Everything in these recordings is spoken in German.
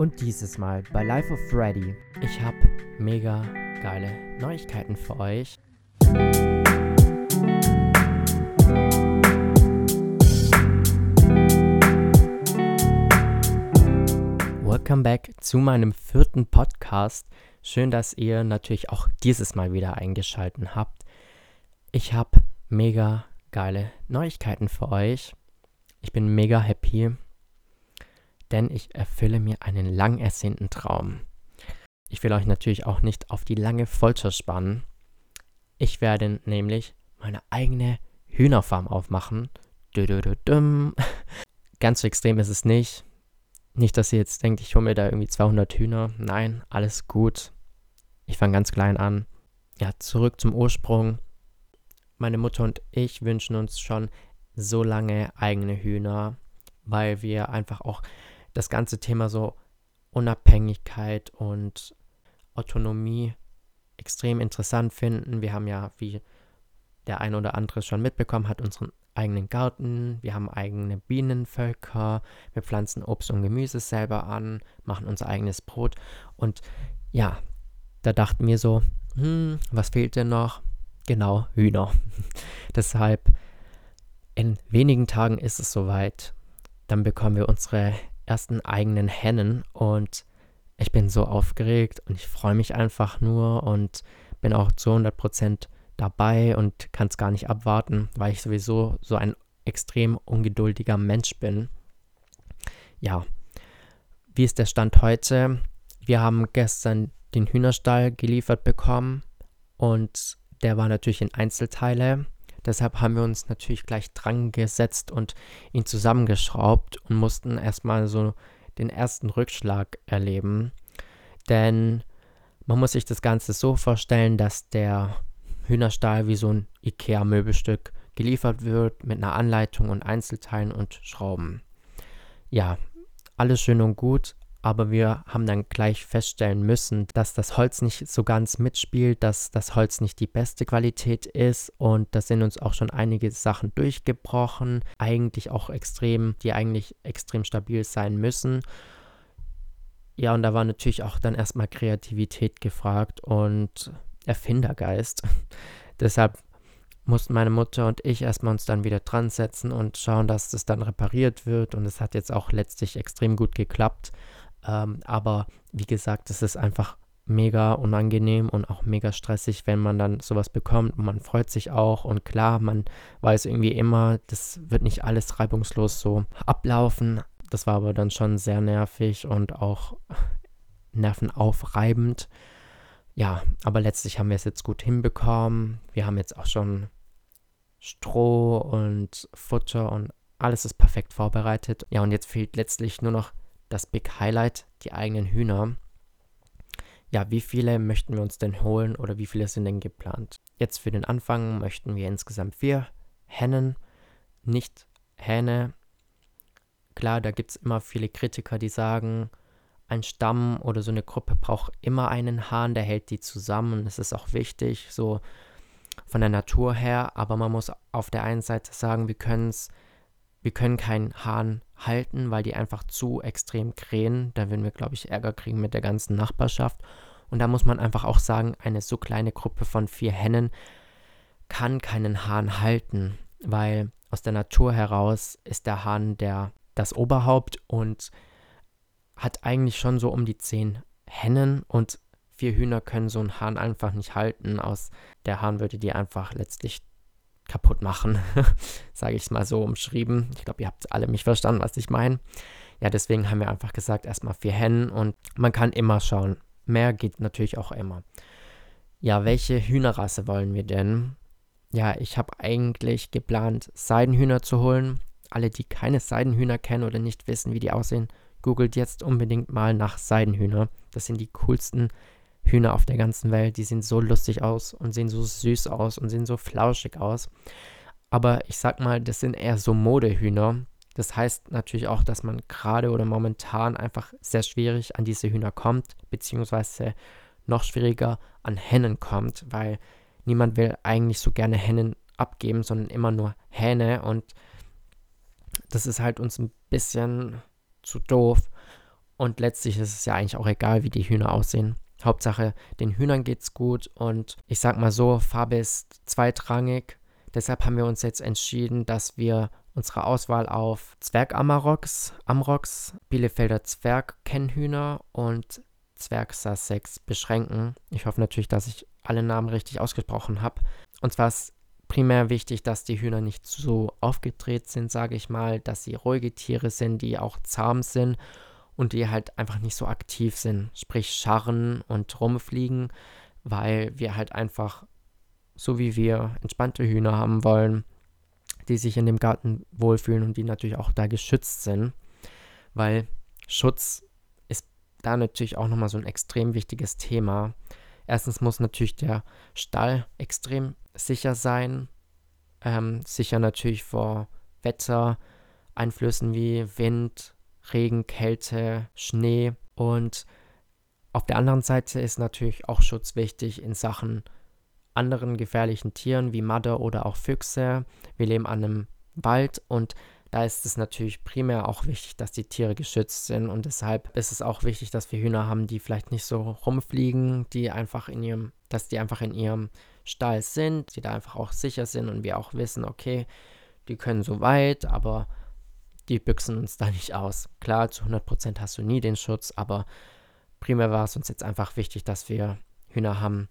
Und dieses Mal bei Life of Freddy. Ich habe mega geile Neuigkeiten für euch. Welcome back zu meinem vierten Podcast. Schön, dass ihr natürlich auch dieses Mal wieder eingeschaltet habt. Ich habe mega geile Neuigkeiten für euch. Ich bin mega happy, denn ich erfülle mir einen lang ersehnten Traum. Ich will euch natürlich auch nicht auf die lange Folter spannen. Ich werde nämlich meine eigene Hühnerfarm aufmachen. Ganz so extrem ist es nicht. Nicht, dass ihr jetzt denkt, ich hole mir da irgendwie 200 Hühner. Nein, alles gut. Ich fange ganz klein an. Ja, zurück zum Ursprung. Meine Mutter und ich wünschen uns schon so lange eigene Hühner, weil wir einfach auch das ganze Thema so Unabhängigkeit und Autonomie extrem interessant finden. Wir haben ja, wie der ein oder andere schon mitbekommen hat, unseren eigenen Garten, wir haben eigene Bienenvölker, wir pflanzen Obst und Gemüse selber an, machen unser eigenes Brot und ja, da dachten wir so, hm, was fehlt denn noch? Genau, Hühner. Deshalb in wenigen Tagen ist es soweit. Dann bekommen wir unsere ersten eigenen Hennen und ich bin so aufgeregt und ich freue mich einfach nur und bin auch zu 100% dabei und kann es gar nicht abwarten, weil ich sowieso so ein extrem ungeduldiger Mensch bin. Ja, wie ist der Stand heute? Wir haben gestern den Hühnerstall geliefert bekommen und der war natürlich in Einzelteile. Deshalb haben wir uns natürlich gleich dran gesetzt und ihn zusammengeschraubt und mussten erstmal so den ersten Rückschlag erleben. Denn man muss sich das Ganze so vorstellen, dass der Hühnerstall wie so ein IKEA-Möbelstück geliefert wird mit einer Anleitung und Einzelteilen und Schrauben. Ja, alles schön und gut, aber wir haben dann gleich feststellen müssen, dass das Holz nicht so ganz mitspielt, dass das Holz nicht die beste Qualität ist und da sind uns auch schon einige Sachen durchgebrochen, eigentlich auch extrem, die eigentlich extrem stabil sein müssen. Ja, und da war natürlich auch dann erstmal Kreativität gefragt und Erfindergeist. Deshalb mussten meine Mutter und ich erstmal uns dann wieder dran setzen und schauen, dass das dann repariert wird und es hat jetzt auch letztlich extrem gut geklappt. Ähm, aber wie gesagt, es ist einfach mega unangenehm und auch mega stressig, wenn man dann sowas bekommt und man freut sich auch und klar, man weiß irgendwie immer, das wird nicht alles reibungslos so ablaufen. Das war aber dann schon sehr nervig und auch nervenaufreibend. Ja, aber letztlich haben wir es jetzt gut hinbekommen. Wir haben jetzt auch schon Stroh und Futter und alles ist perfekt vorbereitet. Ja, und jetzt fehlt letztlich nur noch das Big Highlight, die eigenen Hühner. Ja, wie viele möchten wir uns denn holen oder wie viele sind denn geplant? Jetzt für den Anfang möchten wir insgesamt vier Hennen, nicht Hähne. Klar, da gibt es immer viele Kritiker, die sagen, ein Stamm oder so eine Gruppe braucht immer einen Hahn, der hält die zusammen. Das ist auch wichtig, so von der Natur her. Aber man muss auf der einen Seite sagen, wir wir können keinen Hahn halten, weil die einfach zu extrem krähen. Da würden wir, glaube ich, Ärger kriegen mit der ganzen Nachbarschaft. Und da muss man einfach auch sagen, eine so kleine Gruppe von vier Hennen kann keinen Hahn halten, weil aus der Natur heraus ist der Hahn der, das Oberhaupt und hat eigentlich schon so um die zehn Hennen und vier Hühner können so einen Hahn einfach nicht halten. Aus der Hahn würde die einfach letztlich kaputt machen, sage ich es mal so umschrieben. Ich glaube, ihr habt alle mich verstanden, was ich meine. Ja, deswegen haben wir einfach gesagt, erstmal vier Hennen und man kann immer schauen. Mehr geht natürlich auch immer. Ja, welche Hühnerrasse wollen wir denn? Ja, ich habe eigentlich geplant, Seidenhühner zu holen. Alle, die keine Seidenhühner kennen oder nicht wissen, wie die aussehen, googelt jetzt unbedingt mal nach Seidenhühner. Das sind die coolsten Hühner auf der ganzen Welt. Die sehen so lustig aus und sehen so süß aus und sehen so flauschig aus. Aber ich sag mal, das sind eher so Modehühner. Das heißt natürlich auch, dass man gerade oder momentan einfach sehr schwierig an diese Hühner kommt, beziehungsweise noch schwieriger an Hennen kommt, weil niemand will eigentlich so gerne Hennen abgeben, sondern immer nur Hähne und das ist halt uns ein bisschen zu doof. Und letztlich ist es ja eigentlich auch egal, wie die Hühner aussehen. Hauptsache, den Hühnern geht's gut und ich sag mal so, Farbe ist zweitrangig. Deshalb haben wir uns jetzt entschieden, dass wir unsere Auswahl auf Zwerg-Amaroks, Amrox, Bielefelder Zwerg-Kennhühner und Zwerg Sussex beschränken. Ich hoffe natürlich, dass ich alle Namen richtig ausgesprochen habe. Und zwar ist primär wichtig, dass die Hühner nicht so aufgedreht sind, sage ich mal, dass sie ruhige Tiere sind, die auch zahm sind und die halt einfach nicht so aktiv sind, sprich scharren und rumfliegen, weil wir halt einfach, so wie wir entspannte Hühner haben wollen, die sich in dem Garten wohlfühlen und die natürlich auch da geschützt sind, weil Schutz ist da natürlich auch nochmal so ein extrem wichtiges Thema. Erstens muss natürlich der Stall extrem sicher sein, ähm, sicher natürlich vor Wettereinflüssen wie Wind, Regen, Kälte, Schnee und auf der anderen Seite ist natürlich auch Schutz wichtig in Sachen anderen gefährlichen Tieren wie Madder oder auch Füchse. Wir leben an einem Wald und da ist es natürlich primär auch wichtig, dass die Tiere geschützt sind und deshalb ist es auch wichtig, dass wir Hühner haben, die vielleicht nicht so rumfliegen, die einfach in ihrem, dass die einfach in ihrem Stall sind, die da einfach auch sicher sind und wir auch wissen, okay, die können so weit, aber die büchsen uns da nicht aus. Klar, zu 100% hast du nie den Schutz, aber primär war es uns jetzt einfach wichtig, dass wir Hühner haben,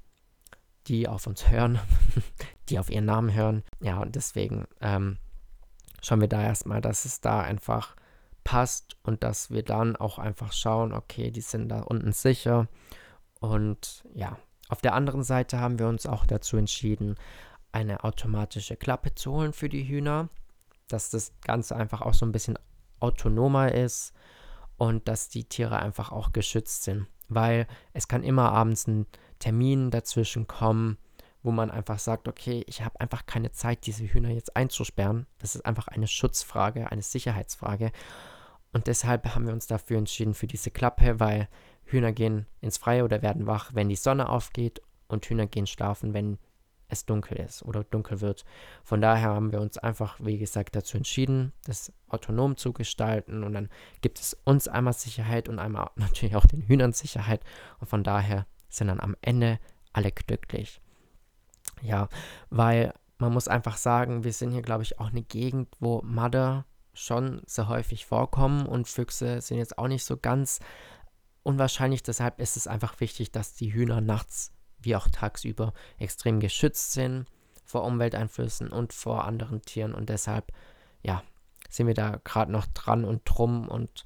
die auf uns hören, die auf ihren Namen hören. Ja, und deswegen ähm, schauen wir da erstmal, dass es da einfach passt und dass wir dann auch einfach schauen, okay, die sind da unten sicher. Und ja, auf der anderen Seite haben wir uns auch dazu entschieden, eine automatische Klappe zu holen für die Hühner, dass das Ganze einfach auch so ein bisschen autonomer ist und dass die Tiere einfach auch geschützt sind, weil es kann immer abends ein Termin dazwischen kommen, wo man einfach sagt, okay, ich habe einfach keine Zeit, diese Hühner jetzt einzusperren. Das ist einfach eine Schutzfrage, eine Sicherheitsfrage. Und deshalb haben wir uns dafür entschieden für diese Klappe, weil Hühner gehen ins Freie oder werden wach, wenn die Sonne aufgeht und Hühner gehen schlafen, wenn es dunkel ist oder dunkel wird. Von daher haben wir uns einfach, wie gesagt, dazu entschieden, das autonom zu gestalten und dann gibt es uns einmal Sicherheit und einmal natürlich auch den Hühnern Sicherheit und von daher sind dann am Ende alle glücklich. Ja, weil man muss einfach sagen, wir sind hier, glaube ich, auch eine Gegend, wo Madder schon sehr häufig vorkommen und Füchse sind jetzt auch nicht so ganz unwahrscheinlich. Deshalb ist es einfach wichtig, dass die Hühner nachts wie auch tagsüber extrem geschützt sind vor Umwelteinflüssen und vor anderen Tieren. Und deshalb, ja, sind wir da gerade noch dran und drum und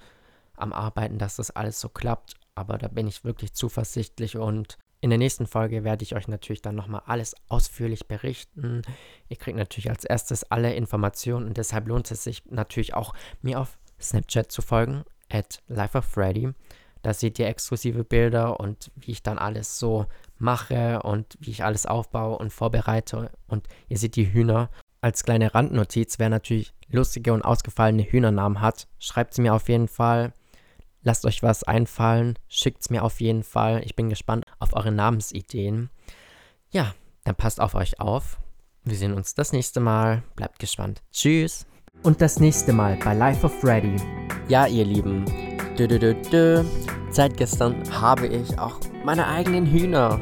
am Arbeiten, dass das alles so klappt. Aber da bin ich wirklich zuversichtlich und in der nächsten Folge werde ich euch natürlich dann nochmal alles ausführlich berichten. Ihr kriegt natürlich als erstes alle Informationen und deshalb lohnt es sich natürlich auch, mir auf Snapchat zu folgen, at lifeofreddy. Da seht ihr exklusive Bilder und wie ich dann alles so mache und wie ich alles aufbaue und vorbereite. Und ihr seht die Hühner. Als kleine Randnotiz, wer natürlich lustige und ausgefallene Hühnernamen hat, schreibt sie mir auf jeden Fall. Lasst euch was einfallen, schickt es mir auf jeden Fall. Ich bin gespannt auf eure Namensideen. Ja, dann passt auf euch auf. Wir sehen uns das nächste Mal. Bleibt gespannt. Tschüss. Und das nächste Mal bei Life of Freddy. Ja, ihr Lieben. Dö, dö, dö, dö. Seit gestern habe ich auch meine eigenen Hühner.